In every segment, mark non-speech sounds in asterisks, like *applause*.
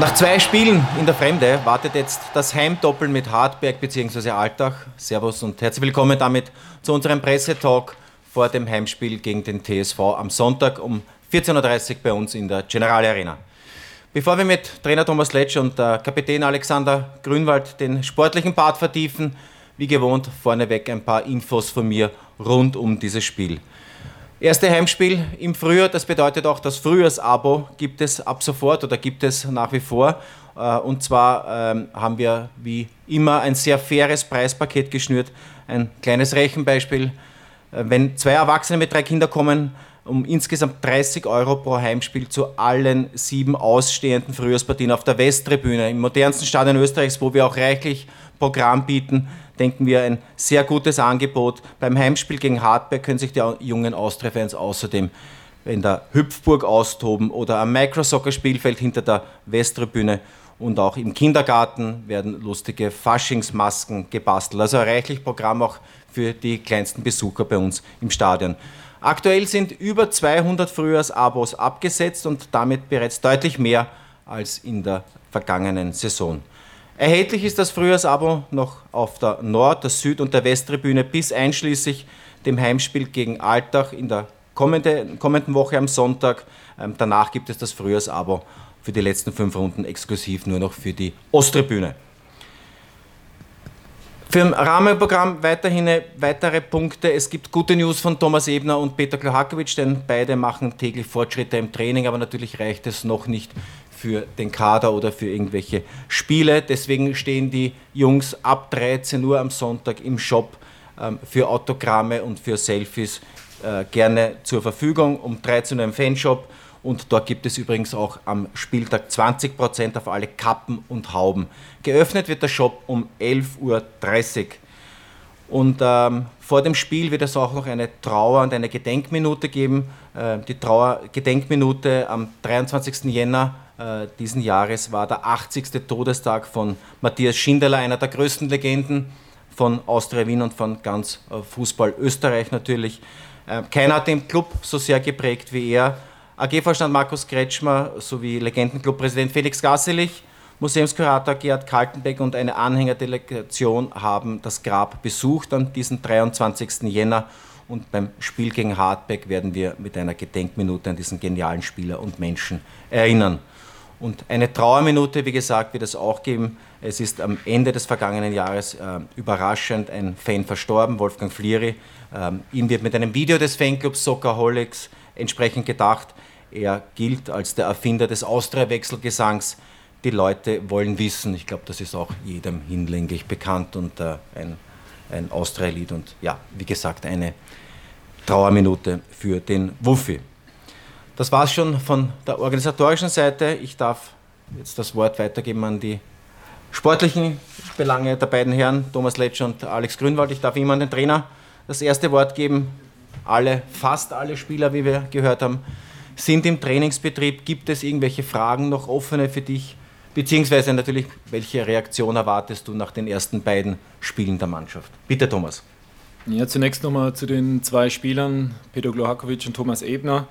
Nach zwei Spielen in der Fremde wartet jetzt das Heimdoppel mit Hartberg bzw. Altach. Servus und herzlich willkommen damit zu unserem Pressetalk vor dem Heimspiel gegen den TSV am Sonntag um 14.30 Uhr bei uns in der General Arena. Bevor wir mit Trainer Thomas Letsch und Kapitän Alexander Grünwald den sportlichen Part vertiefen, wie gewohnt vorneweg ein paar Infos von mir rund um dieses Spiel. Erste Heimspiel im Frühjahr, das bedeutet auch, das Frühjahrsabo gibt es ab sofort oder gibt es nach wie vor. Äh, und zwar ähm, haben wir wie immer ein sehr faires Preispaket geschnürt. Ein kleines Rechenbeispiel. Äh, wenn zwei Erwachsene mit drei Kindern kommen, um insgesamt 30 Euro pro Heimspiel zu allen sieben ausstehenden Frühjahrspartien auf der Westtribüne, im modernsten Stadion Österreichs, wo wir auch reichlich Programm bieten, denken wir, ein sehr gutes Angebot. Beim Heimspiel gegen Hartberg können sich die jungen Austria-Fans außerdem in der Hüpfburg austoben oder am Microsoccer-Spielfeld hinter der Westtribüne und auch im Kindergarten werden lustige Faschingsmasken gebastelt. Also reichlich Programm auch für die kleinsten Besucher bei uns im Stadion. Aktuell sind über 200 Frühjahrsabos abgesetzt und damit bereits deutlich mehr als in der vergangenen Saison. Erhältlich ist das Frühjahrsabo noch auf der Nord-, der Süd- und der Westtribüne bis einschließlich dem Heimspiel gegen Altach in der kommende, kommenden Woche am Sonntag. Ähm, danach gibt es das Frühjahrsabo für die letzten fünf Runden exklusiv nur noch für die Osttribüne. Für ein Rahmenprogramm weiterhin weitere Punkte. Es gibt gute News von Thomas Ebner und Peter Klohakovic, denn beide machen täglich Fortschritte im Training, aber natürlich reicht es noch nicht für den Kader oder für irgendwelche Spiele. Deswegen stehen die Jungs ab 13 Uhr am Sonntag im Shop ähm, für Autogramme und für Selfies äh, gerne zur Verfügung. Um 13 Uhr im Fanshop. Und dort gibt es übrigens auch am Spieltag 20% auf alle Kappen und Hauben. Geöffnet wird der Shop um 11.30 Uhr. Und ähm, vor dem Spiel wird es auch noch eine Trauer- und eine Gedenkminute geben. Äh, die Trauer-Gedenkminute am 23. Jänner äh, diesen Jahres war der 80. Todestag von Matthias Schindler, einer der größten Legenden von Austria Wien und von ganz äh, Fußball Österreich natürlich. Äh, keiner hat den Club so sehr geprägt wie er. AG-Vorstand Markus Kretschmer sowie Legendenclub-Präsident Felix Gasselich, Museumskurator Gerhard Kaltenbeck und eine Anhängerdelegation haben das Grab besucht an diesem 23. Jänner. Und beim Spiel gegen Hartberg werden wir mit einer Gedenkminute an diesen genialen Spieler und Menschen erinnern. Und eine Trauerminute, wie gesagt, wird es auch geben. Es ist am Ende des vergangenen Jahres äh, überraschend ein Fan verstorben, Wolfgang Flieri. Ähm, ihm wird mit einem Video des Fanclubs Soccerholics entsprechend gedacht. Er gilt als der Erfinder des Austria-Wechselgesangs. Die Leute wollen wissen, ich glaube, das ist auch jedem hinlänglich bekannt und äh, ein, ein Austria-Lied. Und ja, wie gesagt, eine Trauerminute für den Wuffi. Das war es schon von der organisatorischen Seite. Ich darf jetzt das Wort weitergeben an die sportlichen Belange der beiden Herren, Thomas Letsch und Alex Grünwald. Ich darf immer an den Trainer das erste Wort geben. Alle, fast alle Spieler, wie wir gehört haben, sind im Trainingsbetrieb. Gibt es irgendwelche Fragen noch offene für dich? Beziehungsweise natürlich, welche Reaktion erwartest du nach den ersten beiden Spielen der Mannschaft? Bitte, Thomas. Ja, zunächst nochmal zu den zwei Spielern, Peter Glohakovic und Thomas Ebner.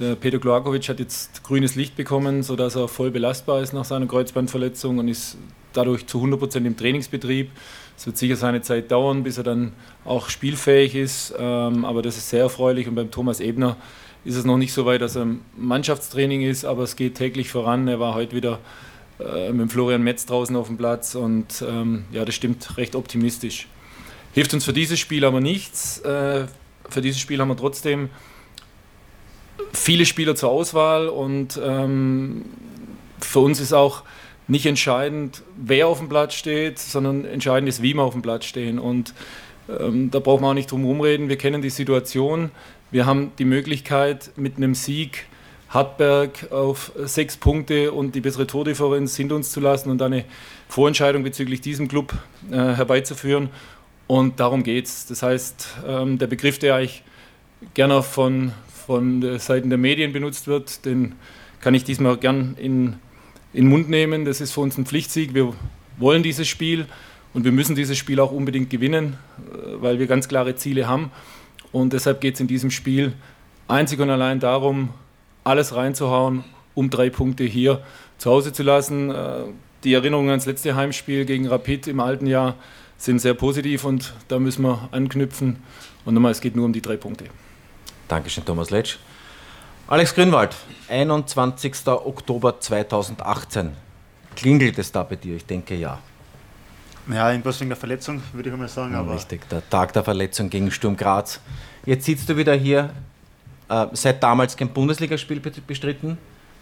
Der Peter Kloakovic hat jetzt grünes Licht bekommen, sodass er voll belastbar ist nach seiner Kreuzbandverletzung und ist dadurch zu 100% im Trainingsbetrieb. Es wird sicher seine Zeit dauern, bis er dann auch spielfähig ist, ähm, aber das ist sehr erfreulich. Und beim Thomas Ebner ist es noch nicht so weit, dass er im Mannschaftstraining ist, aber es geht täglich voran. Er war heute wieder äh, mit Florian Metz draußen auf dem Platz und ähm, ja, das stimmt recht optimistisch. Hilft uns für dieses Spiel aber nichts. Äh, für dieses Spiel haben wir trotzdem viele Spieler zur Auswahl und ähm, für uns ist auch nicht entscheidend, wer auf dem Platz steht, sondern entscheidend ist, wie wir auf dem Platz stehen. Und ähm, da braucht man auch nicht drum herum reden. Wir kennen die Situation. Wir haben die Möglichkeit, mit einem Sieg Hartberg auf sechs Punkte und die bessere Tordifferenz hinter uns zu lassen und eine Vorentscheidung bezüglich diesem Club äh, herbeizuführen. Und darum geht es. Das heißt, ähm, der Begriff, der eigentlich gerne von, von Seiten der Medien benutzt wird, den kann ich diesmal gern in, in den Mund nehmen. Das ist für uns ein Pflichtsieg. Wir wollen dieses Spiel und wir müssen dieses Spiel auch unbedingt gewinnen, äh, weil wir ganz klare Ziele haben. Und deshalb geht es in diesem Spiel einzig und allein darum, alles reinzuhauen, um drei Punkte hier zu Hause zu lassen. Äh, die Erinnerungen ans letzte Heimspiel gegen Rapid im alten Jahr sind sehr positiv und da müssen wir anknüpfen. Und nochmal, es geht nur um die drei Punkte. Dankeschön, Thomas Letsch. Alex Grünwald, 21. Oktober 2018. Klingelt es da bei dir? Ich denke ja. Ja, irgendwas wegen der Verletzung, würde ich mal sagen. Ja, aber richtig, der Tag der Verletzung gegen Sturm Graz. Jetzt sitzt du wieder hier, äh, seit damals kein Bundesligaspiel bestritten.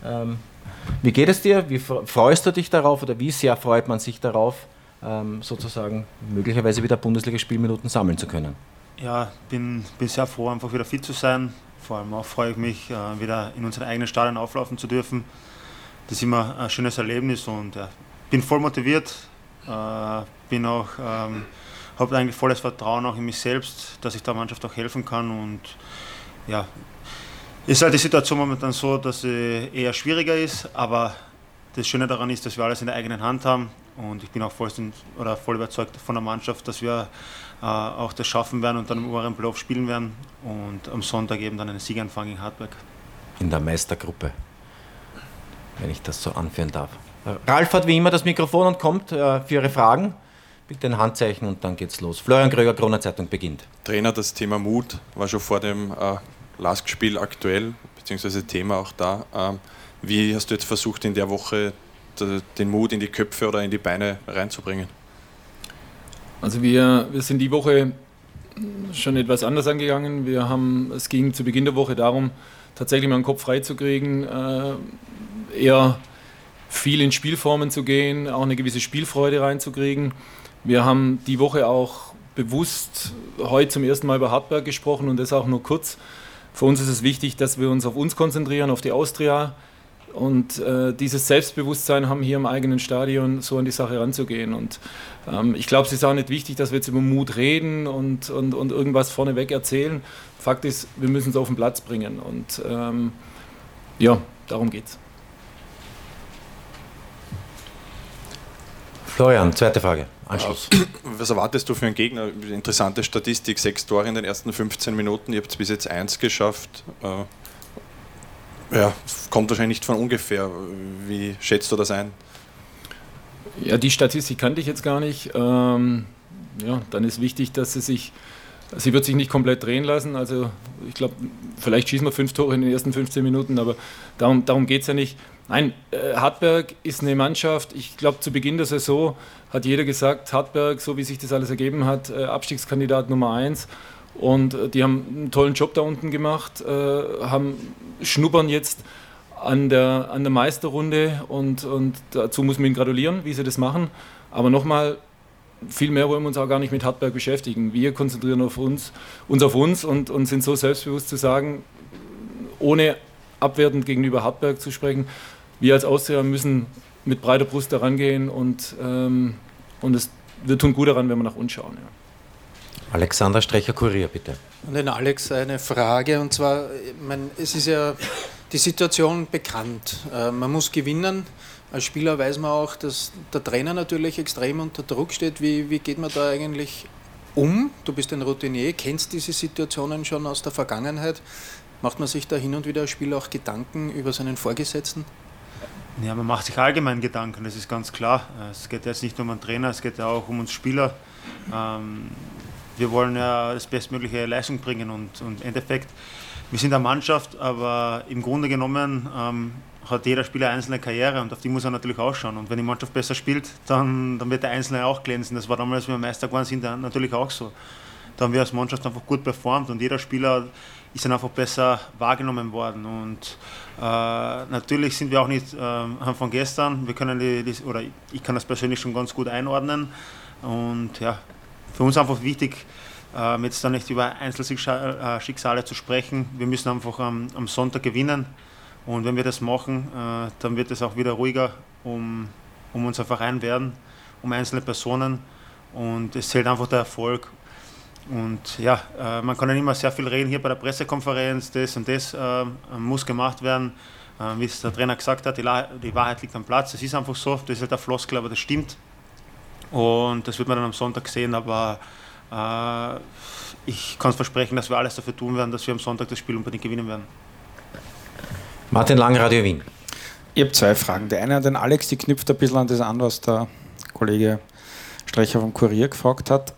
Ähm, wie geht es dir? Wie freust du dich darauf oder wie sehr freut man sich darauf, ähm, sozusagen möglicherweise wieder Bundesligaspielminuten sammeln zu können? Ja, bin, bin sehr froh, einfach wieder fit zu sein. Vor allem auch freue ich mich, äh, wieder in unseren eigenen Stadion auflaufen zu dürfen. Das ist immer ein schönes Erlebnis und ja, bin voll motiviert, äh, bin auch, ähm, habe eigentlich volles Vertrauen auch in mich selbst, dass ich der Mannschaft auch helfen kann und ja, ist halt die Situation momentan so, dass sie eher schwieriger ist, aber das Schöne daran ist, dass wir alles in der eigenen Hand haben und ich bin auch voll, oder voll überzeugt von der Mannschaft, dass wir äh, auch das schaffen werden und dann im oberen Playoff spielen werden und am Sonntag eben dann einen Sieganfang in Hartberg. In der Meistergruppe, wenn ich das so anführen darf. Ralf hat wie immer das Mikrofon und kommt äh, für Ihre Fragen. Bitte ein Handzeichen und dann geht's los. Florian Kröger, Kroner Zeitung beginnt. Trainer, das Thema Mut war schon vor dem äh, Lask-Spiel aktuell, beziehungsweise Thema auch da. Ähm, wie hast du jetzt versucht, in der Woche den Mut in die Köpfe oder in die Beine reinzubringen? Also wir, wir sind die Woche schon etwas anders angegangen. Wir haben, es ging zu Beginn der Woche darum, tatsächlich mal den Kopf freizukriegen, äh, eher viel in Spielformen zu gehen, auch eine gewisse Spielfreude reinzukriegen. Wir haben die Woche auch bewusst heute zum ersten Mal über Hartberg gesprochen und das auch nur kurz. Für uns ist es wichtig, dass wir uns auf uns konzentrieren, auf die Austria. Und äh, dieses Selbstbewusstsein haben hier im eigenen Stadion, so an die Sache ranzugehen. Und ähm, ich glaube, es ist auch nicht wichtig, dass wir jetzt über Mut reden und, und, und irgendwas vorneweg erzählen. Fakt ist, wir müssen es auf den Platz bringen. Und ähm, ja, darum geht's. Florian, zweite Frage. Anschluss. Was erwartest du für einen Gegner? Interessante Statistik: sechs Tore in den ersten 15 Minuten. Ihr habt bis jetzt eins geschafft. Äh, ja, kommt wahrscheinlich nicht von ungefähr. Wie schätzt du das ein? Ja, die Statistik kannte ich jetzt gar nicht. Ähm, ja, dann ist wichtig, dass sie sich, sie wird sich nicht komplett drehen lassen. Also ich glaube, vielleicht schießen wir fünf Tore in den ersten 15 Minuten, aber darum, darum geht es ja nicht. Nein, äh, Hartberg ist eine Mannschaft, ich glaube zu Beginn der Saison hat jeder gesagt, Hartberg, so wie sich das alles ergeben hat, äh, Abstiegskandidat Nummer eins. Und äh, die haben einen tollen Job da unten gemacht, haben schnuppern jetzt an der, an der Meisterrunde und, und dazu muss man ihnen gratulieren, wie sie das machen. Aber nochmal, viel mehr wollen wir uns auch gar nicht mit Hartberg beschäftigen. Wir konzentrieren auf uns, uns auf uns und, und sind so selbstbewusst zu sagen, ohne abwertend gegenüber Hartberg zu sprechen, wir als Austria müssen mit breiter Brust daran gehen und, ähm, und es, wir tun gut daran, wenn wir nach uns schauen. Ja. Alexander Strecher-Kurier, bitte. Und den Alex eine Frage, und zwar, mein, es ist ja die Situation bekannt. Äh, man muss gewinnen. Als Spieler weiß man auch, dass der Trainer natürlich extrem unter Druck steht. Wie, wie geht man da eigentlich um? Du bist ein Routinier, kennst diese Situationen schon aus der Vergangenheit. Macht man sich da hin und wieder als Spieler auch Gedanken über seinen Vorgesetzten? Ja, man macht sich allgemein Gedanken, das ist ganz klar. Es geht jetzt nicht nur um den Trainer, es geht ja auch um uns Spieler. Ähm, wir wollen ja das bestmögliche Leistung bringen und, und im Endeffekt, wir sind eine Mannschaft, aber im Grunde genommen ähm, hat jeder Spieler eine einzelne Karriere und auf die muss er natürlich ausschauen. Und wenn die Mannschaft besser spielt, dann, dann wird der Einzelne auch glänzen. Das war damals, als wir Meister geworden sind, natürlich auch so. Da haben wir als Mannschaft einfach gut performt und jeder Spieler ist dann einfach besser wahrgenommen worden. Und äh, natürlich sind wir auch nicht äh, von gestern. Wir können die, die, oder ich kann das persönlich schon ganz gut einordnen. Und ja, für uns einfach wichtig, äh, jetzt dann nicht über Einzelschicksale zu sprechen. Wir müssen einfach am, am Sonntag gewinnen. Und wenn wir das machen, äh, dann wird es auch wieder ruhiger um, um unser Verein werden, um einzelne Personen. Und es zählt einfach der Erfolg. Und ja, äh, man kann ja immer sehr viel reden hier bei der Pressekonferenz, das und das äh, muss gemacht werden. Äh, wie es der Trainer gesagt hat, die, die, Wahrheit liegt am Platz. Es ist einfach so, das ist halt der Floskel, aber das stimmt. Und das wird man dann am Sonntag sehen, aber äh, ich kann es versprechen, dass wir alles dafür tun werden, dass wir am Sonntag das Spiel unbedingt gewinnen werden. Martin Lang, Radio Wien. Ich habe zwei Fragen. Die eine an den Alex, die knüpft ein bisschen an das an, was der Kollege Strecher vom Kurier gefragt hat.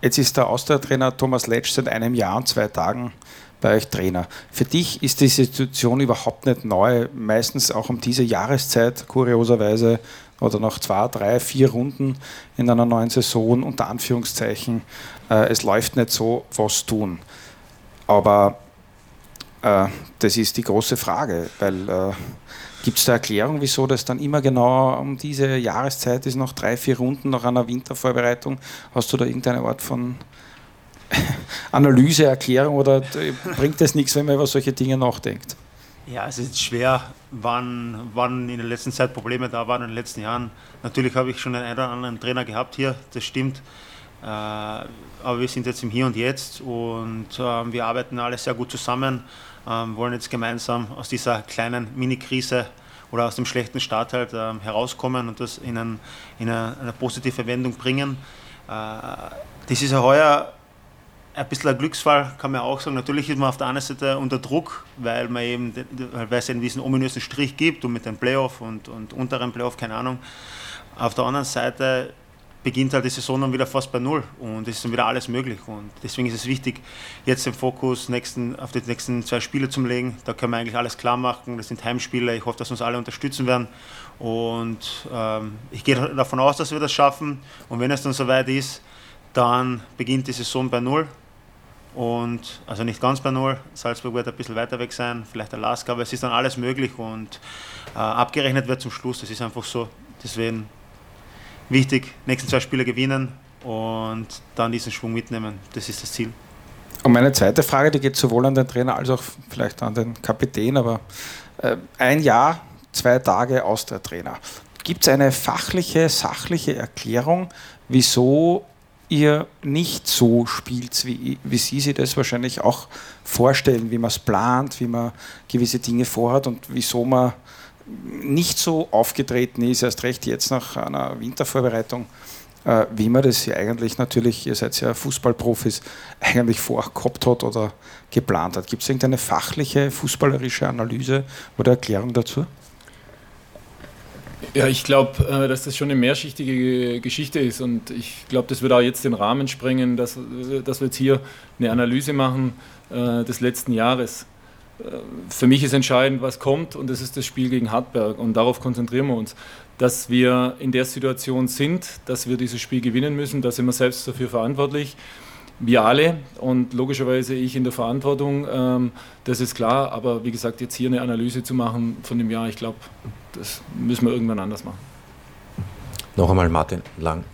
Jetzt ist der Austria-Trainer Thomas Letsch seit einem Jahr und zwei Tagen bei euch Trainer. Für dich ist die Situation überhaupt nicht neu. Meistens auch um diese Jahreszeit, kurioserweise, oder nach zwei, drei, vier Runden in einer neuen Saison, unter Anführungszeichen, äh, es läuft nicht so, was tun. Aber äh, das ist die große Frage, weil äh, gibt es da Erklärung, wieso das dann immer genau um diese Jahreszeit ist, noch drei, vier Runden nach einer Wintervorbereitung? Hast du da irgendeine Art von *laughs* Analyse, Erklärung oder bringt das nichts, wenn man über solche Dinge nachdenkt? Ja, es ist schwer, wann, wann in der letzten Zeit Probleme da waren in den letzten Jahren. Natürlich habe ich schon einen oder anderen Trainer gehabt hier, das stimmt. Äh, aber wir sind jetzt im Hier und Jetzt und ähm, wir arbeiten alle sehr gut zusammen, ähm, wollen jetzt gemeinsam aus dieser kleinen Mini-Krise oder aus dem schlechten Start halt ähm, herauskommen und das in, ein, in eine, positive Wendung bringen. Äh, das ist ja heuer ein bisschen ein Glücksfall, kann man auch sagen. Natürlich ist man auf der einen Seite unter Druck, weil, man eben, weil es eben diesen ominösen Strich gibt und mit dem Playoff und, und unteren Playoff, keine Ahnung. Auf der anderen Seite beginnt halt die Saison dann wieder fast bei Null und es ist dann wieder alles möglich. Und deswegen ist es wichtig, jetzt den Fokus nächsten, auf die nächsten zwei Spiele zu legen. Da können wir eigentlich alles klar machen. Das sind Heimspiele. Ich hoffe, dass uns alle unterstützen werden. Und ähm, ich gehe davon aus, dass wir das schaffen. Und wenn es dann soweit ist, dann beginnt die Saison bei Null und also nicht ganz bei Null. Salzburg wird ein bisschen weiter weg sein, vielleicht Alaska, aber es ist dann alles möglich und äh, abgerechnet wird zum Schluss. Das ist einfach so. Deswegen wichtig, nächsten zwei Spiele gewinnen und dann diesen Schwung mitnehmen. Das ist das Ziel. Und meine zweite Frage, die geht sowohl an den Trainer als auch vielleicht an den Kapitän, aber äh, ein Jahr, zwei Tage Austria-Trainer. Gibt es eine fachliche, sachliche Erklärung, wieso ihr nicht so spielt, wie, wie Sie sich das wahrscheinlich auch vorstellen, wie man es plant, wie man gewisse Dinge vorhat und wieso man nicht so aufgetreten ist, erst recht jetzt nach einer Wintervorbereitung, äh, wie man das ja eigentlich natürlich, ihr seid ja Fußballprofis, eigentlich vorgehabt hat oder geplant hat. Gibt es irgendeine fachliche, fußballerische Analyse oder Erklärung dazu? Ja, ich glaube, äh, dass das schon eine mehrschichtige Geschichte ist und ich glaube, das wird auch jetzt den Rahmen sprengen, dass, dass wir jetzt hier eine Analyse machen äh, des letzten Jahres. Äh, für mich ist entscheidend, was kommt und das ist das Spiel gegen Hartberg und darauf konzentrieren wir uns. Dass wir in der Situation sind, dass wir dieses Spiel gewinnen müssen, da sind wir selbst dafür verantwortlich wir alle und logischerweise ich in der Verantwortung, ähm, das ist klar, aber wie gesagt, jetzt hier eine Analyse zu machen von dem Jahr, ich glaube, das müssen wir irgendwann anders machen. Noch einmal Martin Lang.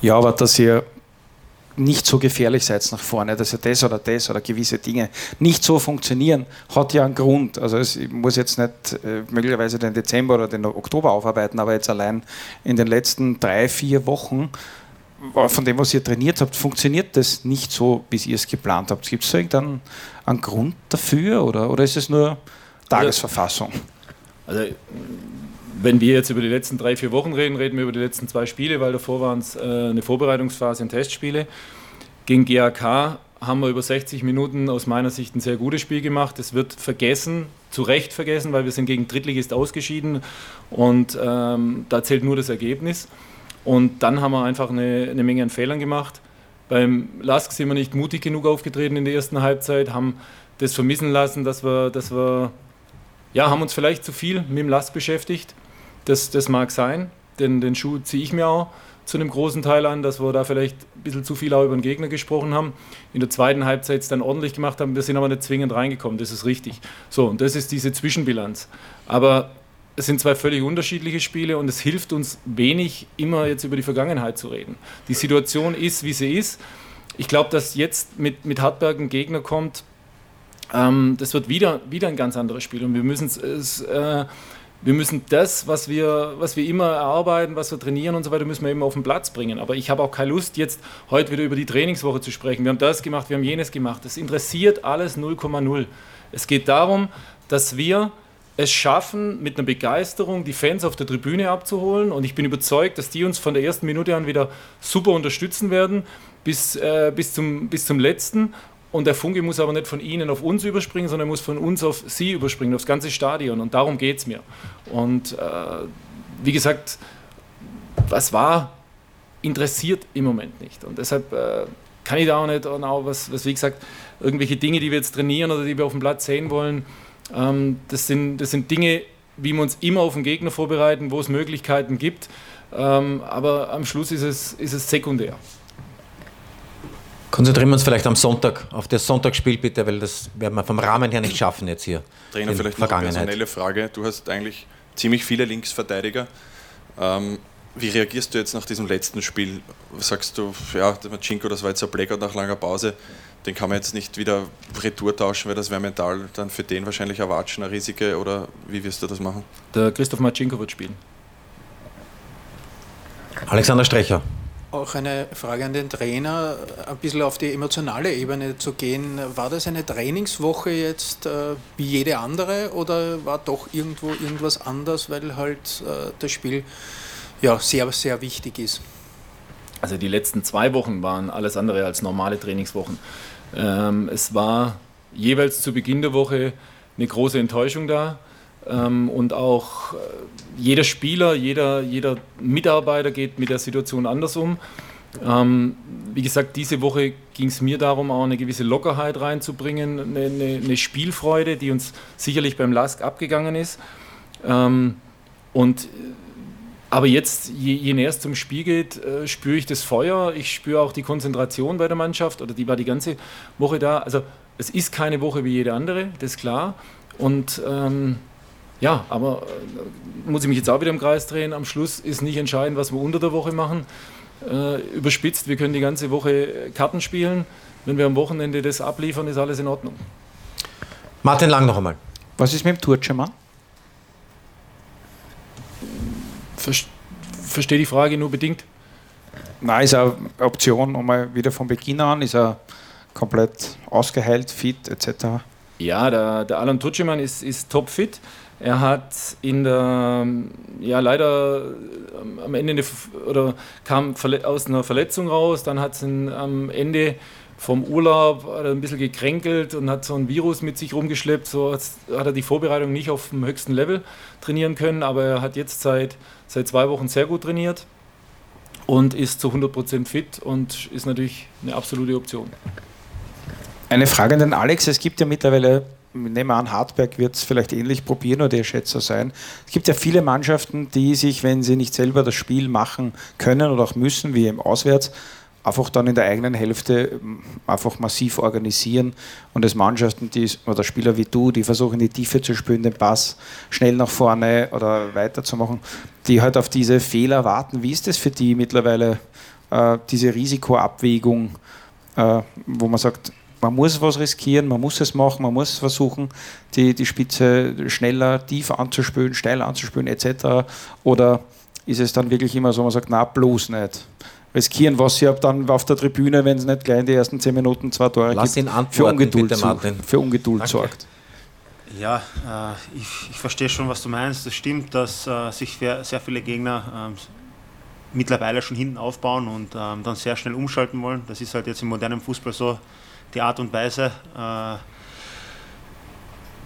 Ja, aber dass ihr nicht so gefährlich seid nach vorne, dass ihr das oder das oder gewisse Dinge nicht so funktionieren, hat ja einen Grund. Also es muss jetzt nicht äh, möglicherweise den Dezember oder den Oktober aufarbeiten, aber jetzt allein in den letzten drei, vier Wochen von dem, was ihr trainiert habt, funktioniert das nicht so, wie ihr es geplant habt? Gibt es da irgendeinen einen Grund dafür oder, oder ist es nur Tagesverfassung? Also, wenn wir jetzt über die letzten drei, vier Wochen reden, reden wir über die letzten zwei Spiele, weil davor waren es äh, eine Vorbereitungsphase und Testspiele. Gegen GAK haben wir über 60 Minuten aus meiner Sicht ein sehr gutes Spiel gemacht. Es wird vergessen, zu Recht vergessen, weil wir sind gegen Drittligist ausgeschieden und ähm, da zählt nur das Ergebnis. Und dann haben wir einfach eine, eine Menge an Fehlern gemacht. Beim Lask sind wir nicht mutig genug aufgetreten in der ersten Halbzeit, haben das vermissen lassen, dass wir, dass wir ja, haben uns vielleicht zu viel mit dem Lask beschäftigt. Das, das mag sein, denn den Schuh ziehe ich mir auch zu einem großen Teil an, dass wir da vielleicht ein bisschen zu viel auch über den Gegner gesprochen haben. In der zweiten Halbzeit es dann ordentlich gemacht haben, wir sind aber nicht zwingend reingekommen, das ist richtig. So, und das ist diese Zwischenbilanz. Aber es sind zwei völlig unterschiedliche Spiele und es hilft uns wenig, immer jetzt über die Vergangenheit zu reden. Die Situation ist, wie sie ist. Ich glaube, dass jetzt mit, mit Hartberg ein Gegner kommt, ähm, das wird wieder, wieder ein ganz anderes Spiel und wir müssen es. Äh, wir müssen das, was wir, was wir immer erarbeiten, was wir trainieren und so weiter, müssen wir eben auf den Platz bringen. Aber ich habe auch keine Lust, jetzt heute wieder über die Trainingswoche zu sprechen. Wir haben das gemacht, wir haben jenes gemacht. Das interessiert alles 0,0. Es geht darum, dass wir es schaffen, mit einer Begeisterung die Fans auf der Tribüne abzuholen. Und ich bin überzeugt, dass die uns von der ersten Minute an wieder super unterstützen werden, bis, äh, bis, zum, bis zum letzten. und der Funke muss aber nicht von ihnen auf uns überspringen, sondern muss von uns auf sie überspringen, aufs ganze Stadion. Und darum geht es mir. Und äh, wie gesagt, was war, interessiert im Moment nicht. Und deshalb äh, kann ich da auch nicht, auch was, was, wie gesagt, irgendwelche Dinge, die wir jetzt trainieren oder die wir auf dem Platz sehen wollen, ähm, das, sind, das sind Dinge, wie wir uns immer auf den Gegner vorbereiten, wo es Möglichkeiten gibt. Ähm, aber am Schluss ist es, ist es sekundär. Konzentrieren wir uns vielleicht am Sonntag, auf das Sonntagsspiel bitte, weil das werden wir vom Rahmen her nicht schaffen jetzt hier. Trainer, vielleicht noch eine personelle Frage. Du hast eigentlich ziemlich viele Linksverteidiger. Ähm, wie reagierst du jetzt nach diesem letzten Spiel? Sagst du, ja, der Machinko, das war jetzt ein Blackout nach langer Pause, den kann man jetzt nicht wieder retour tauschen, weil das wäre mental dann für den wahrscheinlich ein Watschen, ein Risiko oder wie wirst du das machen? Der Christoph Machinko wird spielen. Alexander Strecher. Auch eine Frage an den Trainer, ein bisschen auf die emotionale Ebene zu gehen. War das eine Trainingswoche jetzt äh, wie jede andere oder war doch irgendwo irgendwas anders, weil halt äh, das Spiel ja, sehr, sehr wichtig ist? Also die letzten zwei Wochen waren alles andere als normale Trainingswochen. Ähm, es war jeweils zu Beginn der Woche eine große Enttäuschung da. Ähm, und auch äh, jeder Spieler, jeder, jeder Mitarbeiter geht mit der Situation anders um. Ähm, wie gesagt, diese Woche ging es mir darum, auch eine gewisse Lockerheit reinzubringen, eine, eine, eine Spielfreude, die uns sicherlich beim LASK abgegangen ist. Ähm, und aber jetzt, je, je näher es zum Spiel geht, äh, spüre ich das Feuer, ich spüre auch die Konzentration bei der Mannschaft, oder die war die ganze Woche da. Also es ist keine Woche wie jede andere, das ist klar. Und ähm, ja, aber äh, muss ich mich jetzt auch wieder im Kreis drehen. Am Schluss ist nicht entscheidend, was wir unter der Woche machen. Äh, überspitzt, wir können die ganze Woche Karten spielen. Wenn wir am Wochenende das abliefern, ist alles in Ordnung. Martin Lang noch einmal. Was ist mit dem Turcemann? Verstehe die Frage nur bedingt. Nein, ist eine Option, um mal wieder von Beginn an, ist er komplett ausgeheilt, fit etc. Ja, der, der Alan Tutschemann ist, ist topfit. Er hat in der, ja leider ähm, am Ende eine, oder kam aus einer Verletzung raus, dann hat es am Ende vom Urlaub ein bisschen gekränkelt und hat so ein Virus mit sich rumgeschleppt. So hat er die Vorbereitung nicht auf dem höchsten Level trainieren können, aber er hat jetzt seit, seit zwei Wochen sehr gut trainiert und ist zu 100% fit und ist natürlich eine absolute Option. Eine Frage an den Alex. Es gibt ja mittlerweile, nehmen wir an, Hartberg wird es vielleicht ähnlich probieren oder der Schätzer sein. Es gibt ja viele Mannschaften, die sich, wenn sie nicht selber das Spiel machen können oder auch müssen, wie im Auswärts, einfach dann in der eigenen Hälfte ähm, einfach massiv organisieren und es Mannschaften, die, oder Spieler wie du, die versuchen die Tiefe zu spielen, den Pass schnell nach vorne oder weiterzumachen, die halt auf diese Fehler warten. Wie ist das für die mittlerweile, äh, diese Risikoabwägung, äh, wo man sagt, man muss was riskieren, man muss es machen, man muss versuchen, die, die Spitze schneller, tiefer anzuspülen, steil anzuspülen etc. Oder ist es dann wirklich immer so, man sagt, na bloß nicht riskieren, was sie dann auf der Tribüne, wenn es nicht gleich in die ersten zehn Minuten zwei Tore Lass gibt, für Ungeduld, bitte, Martin. Für Ungeduld sorgt. Ja, äh, ich, ich, verstehe schon, was du meinst. Es stimmt, dass äh, sich sehr viele Gegner äh, mittlerweile schon hinten aufbauen und ähm, dann sehr schnell umschalten wollen. Das ist halt jetzt im modernen Fußball so die Art und Weise. Äh,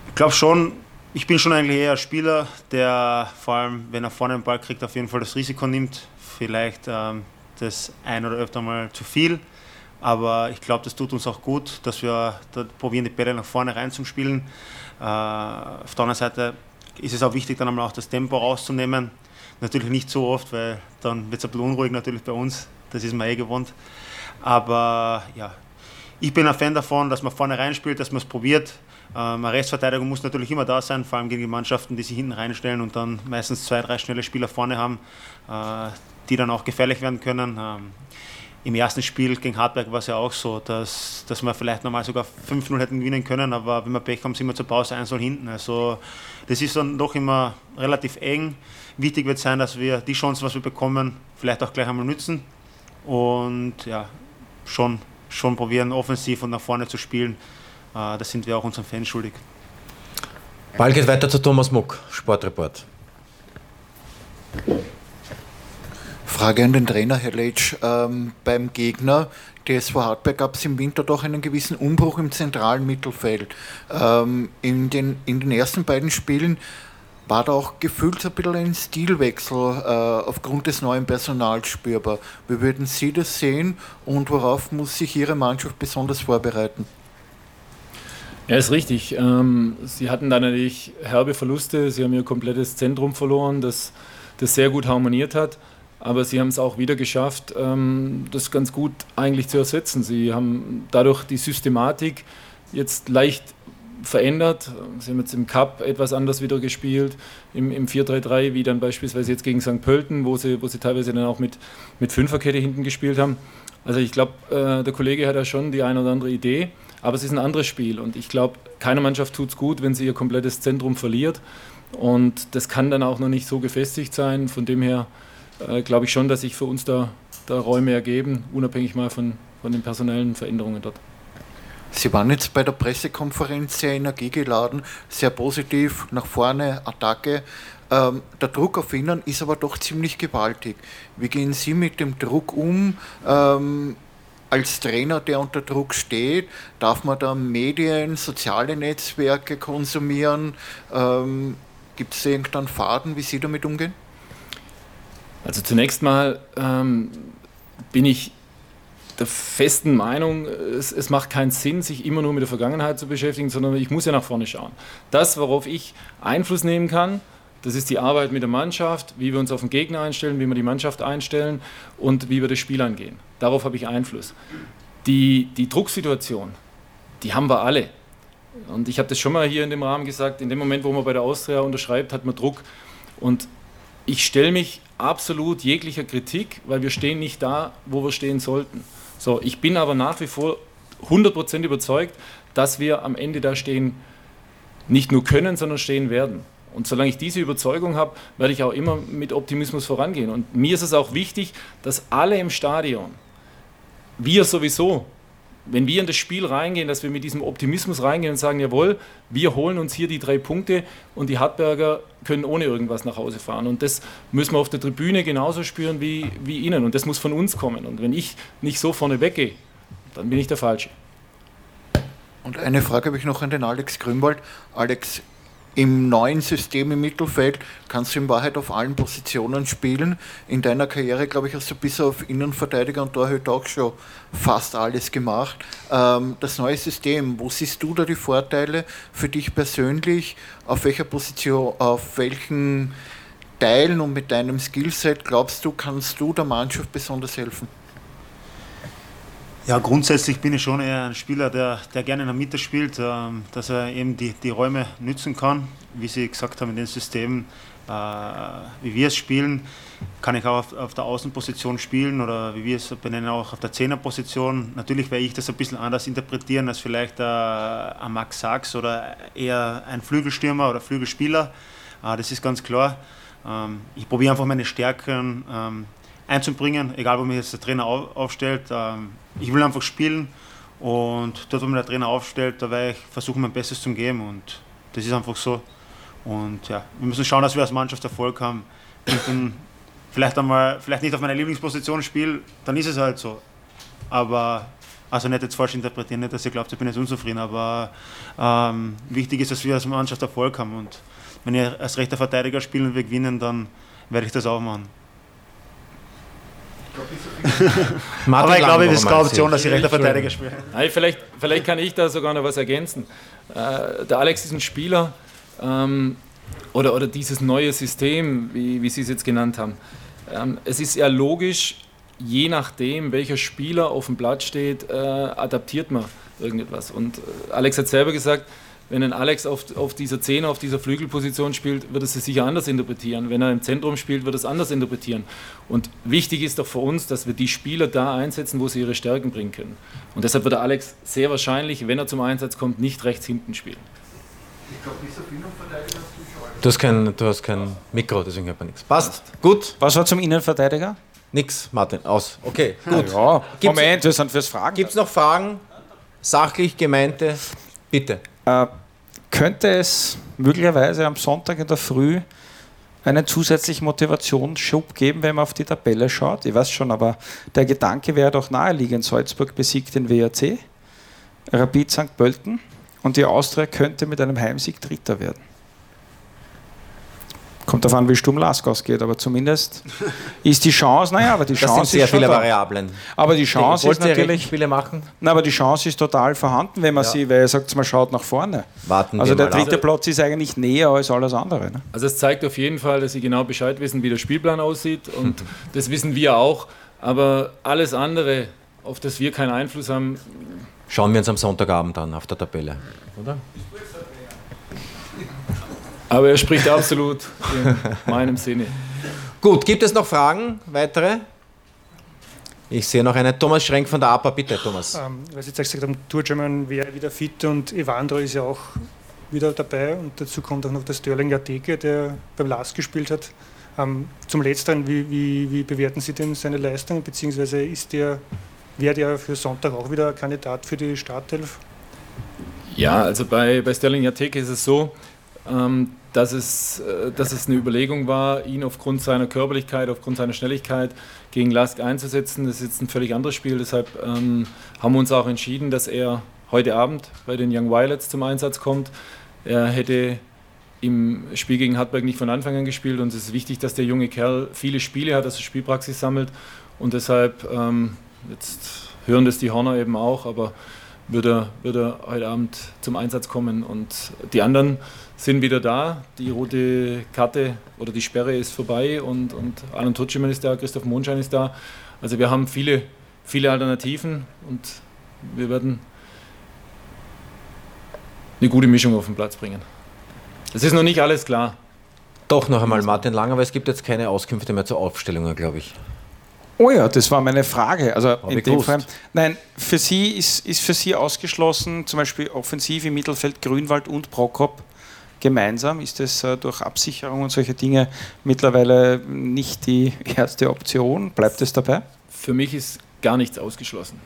ich glaube schon, ich bin schon eigentlich eher ein Spieler, der vor allem, wenn er vorne den Ball kriegt, auf jeden Fall das Risiko nimmt. Vielleicht ähm, das ein oder öfter mal zu viel. Aber ich glaube, das tut uns auch gut, dass wir da probieren, die Bälle nach vorne reinzuspielen. Äh, auf der anderen Seite ist es auch wichtig, dann einmal auch das Tempo rauszunehmen. Natürlich nicht so oft, weil dann wird es ein bisschen unruhig natürlich bei uns. Das ist mir eh gewohnt. Aber ja, ich bin ein Fan davon, dass man vorne reinspielt, dass man es probiert. Ähm, eine Restverteidigung muss natürlich immer da sein, vor allem gegen die Mannschaften, die sich hinten reinstellen und dann meistens zwei, drei schnelle Spieler vorne haben. Äh, die dann auch gefährlich werden können. Ähm, Im ersten Spiel gegen Hartberg war es ja auch so, dass, dass wir vielleicht normal sogar 5-0 hätten gewinnen können, aber wenn wir Pech haben, sind wir zur Pause 1-0 hinten. Also das ist dann doch immer relativ eng. Wichtig wird sein, dass wir die Chancen, was wir bekommen, vielleicht auch gleich einmal nützen und ja, schon, schon probieren, offensiv und nach vorne zu spielen. Äh, das sind wir auch unseren Fans schuldig. Ball geht weiter zu Thomas Muck, Sportreport. Frage an den Trainer, Herr Leitsch. Ähm, beim Gegner TSV Hartberg gab es im Winter doch einen gewissen Umbruch im zentralen Mittelfeld. Ähm, in, den, in den ersten beiden Spielen war da auch gefühlt ein bisschen ein Stilwechsel äh, aufgrund des neuen Personals spürbar. Wie würden Sie das sehen und worauf muss sich Ihre Mannschaft besonders vorbereiten? Ja, ist richtig. Ähm, sie hatten da natürlich herbe Verluste. Sie haben ihr komplettes Zentrum verloren, das, das sehr gut harmoniert hat. Aber sie haben es auch wieder geschafft, ähm, das ganz gut eigentlich zu ersetzen. Sie haben dadurch die Systematik jetzt leicht verändert. Sie haben jetzt im Cup etwas anders wieder gespielt, im, im 4-3-3, wie dann beispielsweise jetzt gegen St. Pölten, wo sie, wo sie teilweise dann auch mit, mit Fünferkette hinten gespielt haben. Also ich glaube, äh, der Kollege hat ja schon die eine oder andere Idee, aber es ist ein anderes Spiel und ich glaube, keiner Mannschaft tut es gut, wenn sie ihr komplettes Zentrum verliert und das kann dann auch noch nicht so gefestigt sein. Von dem her äh, glaube ich schon, dass sich für uns da, da Räume ergeben, unabhängig mal von, von den personellen Veränderungen dort. Sie waren jetzt bei der Pressekonferenz sehr energiegeladen, sehr positiv, nach vorne, Attacke. Ähm, der Druck auf Ihnen ist aber doch ziemlich gewaltig. Wie gehen Sie mit dem Druck um? Ähm, als Trainer, der unter Druck steht, darf man da Medien, soziale Netzwerke konsumieren? Ähm, Gibt es irgendeinen Faden, wie Sie damit umgehen? Also zunächst mal ähm, bin ich der festen Meinung, es, es, macht keinen Sinn, sich immer nur mit der Vergangenheit zu beschäftigen, sondern ich muss ja nach vorne schauen. Das, worauf ich Einfluss nehmen kann, das ist die Arbeit mit der Mannschaft, wie wir uns auf den Gegner einstellen, wie wir die Mannschaft einstellen und wie wir das Spiel angehen. Darauf habe ich Einfluss. Die, die Drucksituation, die haben wir alle. Und ich habe das schon mal hier in dem Rahmen gesagt, in dem Moment, wo man bei der Austria unterschreibt, hat man Druck. Und ich stelle mich absolut jeglicher Kritik, weil wir stehen nicht da, wo wir stehen sollten. So, ich bin aber nach wie vor 100% überzeugt, dass wir am Ende da stehen, nicht nur können, sondern stehen werden. Und solange ich diese Überzeugung habe, werde ich auch immer mit Optimismus vorangehen. Und mir ist es auch wichtig, dass alle im Stadion, wir sowieso, wenn wir in das Spiel reingehen, dass wir mit diesem Optimismus reingehen und sagen, jawohl, wir holen uns hier die drei Punkte und die Hartberger können ohne irgendwas nach Hause fahren. Und das müssen wir auf der Tribüne genauso spüren wie, wie ihnen. Und das muss von uns kommen. Und wenn ich nicht so vorne weggehe, dann bin ich der Falsche. Und eine Frage habe ich noch an den Alex Grünwald. Alex, im neuen System im Mittelfeld kannst du in Wahrheit auf allen Positionen spielen. In deiner Karriere, glaube ich, hast du bis auf Innenverteidiger und Torhüter auch schon fast alles gemacht. Ähm, das neue System, wo siehst du da die Vorteile für dich persönlich? Auf welcher Position, auf welchen Teilen und mit deinem Skillset glaubst du, kannst du der Mannschaft besonders helfen? Ja, grundsätzlich bin ich schon eher ein Spieler, der, der gerne in der Mitte spielt, ähm, dass er eben die, die Räume nützen kann. Wie Sie gesagt haben, in den Systemen, äh, wie wir es spielen, kann ich auch auf, auf, der Außenposition spielen oder wie wir es benennen, auch auf der Zehnerposition. Natürlich werde ich das ein bisschen anders interpretieren als vielleicht äh, ein Max Sachs oder eher ein Flügelstürmer oder Flügelspieler. Äh, das ist ganz klar. Ähm, ich probiere einfach meine Stärken ähm, einzubringen, egal wo mich jetzt der Trainer aufstellt. Ähm, ich will einfach spielen und dort, wo mir der Trainer aufstellt, da werde ich versuchen, mein Bestes zu geben und das ist einfach so. Und ja, wir müssen schauen, dass wir als Mannschaft Erfolg haben. Und dann vielleicht einmal, vielleicht nicht auf meiner Lieblingsposition spiele, dann ist es halt so. Aber also nicht jetzt falsch interpretieren, nicht, dass ihr glaubt, ich bin jetzt unzufrieden, aber ähm, wichtig ist, dass wir als Mannschaft Erfolg haben. Und wenn ihr als rechter Verteidiger spielen und wir gewinnen, dann werde ich das auch machen. Aber ich glaube, es ist keine Option, dass sie rechter Verteidiger spielen. Nein, vielleicht, vielleicht kann ich da sogar noch was ergänzen. Äh, der Alex ist ein Spieler ähm, oder, oder dieses neue System, wie, wie Sie es jetzt genannt haben. Ähm, es ist ja logisch, je nachdem, welcher Spieler auf dem Blatt steht, äh, adaptiert man irgendetwas. Und äh, Alex hat selber gesagt, wenn ein Alex auf, auf dieser Zehner, auf dieser Flügelposition spielt, wird es sicher anders interpretieren. Wenn er im Zentrum spielt, wird es anders interpretieren. Und wichtig ist doch für uns, dass wir die Spieler da einsetzen, wo sie ihre Stärken bringen können. Und deshalb wird der Alex sehr wahrscheinlich, wenn er zum Einsatz kommt, nicht rechts hinten spielen. Ich glaube, viel Innenverteidiger du hast kein, du hast kein Mikro, deswegen hört man nichts. Passt, gut. Was war zum Innenverteidiger? Nix, Martin, aus. Okay, gut. Ja, Moment, wir sind fürs Fragen. Gibt es noch Fragen? Sachlich gemeinte? Bitte. Äh, könnte es möglicherweise am Sonntag in der Früh einen zusätzlichen Motivationsschub geben, wenn man auf die Tabelle schaut. Ich weiß schon, aber der Gedanke wäre doch naheliegend. Salzburg besiegt den WRC, Rapid St. Pölten und die Austria könnte mit einem Heimsieg Dritter werden. Kommt darauf an, wie Sturm Lask ausgeht, aber zumindest ist die Chance, naja, aber die *laughs* Das Chance sind sehr ist viele da. Variablen. Aber die Chance ist Wollt ihr natürlich, Spiele machen? na, aber die Chance ist total vorhanden, wenn man Ja. sie, weil ihr sagt, man schaut nach vorne. Warten Also wir der mal ab. dritte Platz ist eigentlich näher als alles andere. Ne? Also es zeigt auf jeden Fall, dass sie genau Bescheid wissen, wie der Spielplan aussieht und *laughs* das wissen wir auch. Aber alles andere, auf das wir keinen Einfluss haben, Schauen wir uns am Sonntagabend an auf der Tabelle. Oder? Aber er spricht absolut in meinem Sinne. Gut, gibt es noch Fragen? Weitere? Ich sehe noch einen Thomas Schrenk von der APA. Bitte, Thomas. Ähm, weil Sie jetzt gesagt haben, Turgeman wäre wieder fit und Evandro ist ja auch wieder dabei und dazu kommt auch noch der Sterling Jateke, der beim LAS gespielt hat. Ähm, zum Letzteren, wie, wie, wie bewerten Sie denn seine Leistung, beziehungsweise ist der, wäre der für Sonntag auch wieder Kandidat für die Startelf? Ja, also bei, bei Sterling Jateke ist es so, ähm, dass, es, äh, dass es eine Überlegung war, ihn aufgrund seiner Körperlichkeit, aufgrund seiner Schnelligkeit gegen Lask einzusetzen. Das ist jetzt ein völlig anderes Spiel, deshalb ähm, haben wir uns auch entschieden, dass er heute Abend bei den Young Violets zum Einsatz kommt. Er hätte im Spiel gegen Hartberg nicht von Anfang an gespielt und es ist wichtig, dass der junge Kerl viele Spiele hat, dass er Spielpraxis sammelt und deshalb, ähm, jetzt hören das die Horner eben auch, aber wird er, wird er heute Abend zum Einsatz kommen. Und die anderen sind wieder da. Die rote Karte oder die Sperre ist vorbei und, und Alan Tutschemann ist da, Christoph Mondschein ist da. Also wir haben viele, viele Alternativen und wir werden eine gute Mischung auf den Platz bringen. Es ist noch nicht alles klar. Doch noch einmal Martin Lang, aber es gibt jetzt keine Auskünfte mehr zu Aufstellungen, glaube ich. Oh ja, das war meine Frage. Also in ich dem. Fall, nein, für Sie ist, ist für Sie ausgeschlossen, zum Beispiel offensiv im Mittelfeld Grünwald und Prokop gemeinsam. Ist das äh, durch Absicherung und solche Dinge mittlerweile nicht die *laughs* erste Option? Bleibt es dabei? Für mich ist gar nichts ausgeschlossen.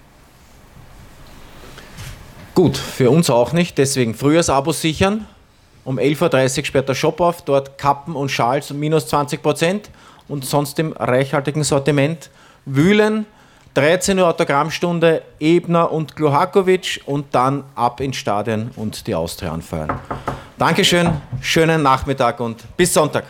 Gut, für uns auch nicht, deswegen Frühjahrsabos sichern. Um 11.30 Uhr sperrt der Shop auf, dort Kappen und Schals minus 20% und sonst im reichhaltigen Sortiment wühlen. 13 Uhr Autogrammstunde Ebner und Gluhakovic und dann ab ins Stadion und die Austria anfeuern. Dankeschön, schönen Nachmittag und bis Sonntag.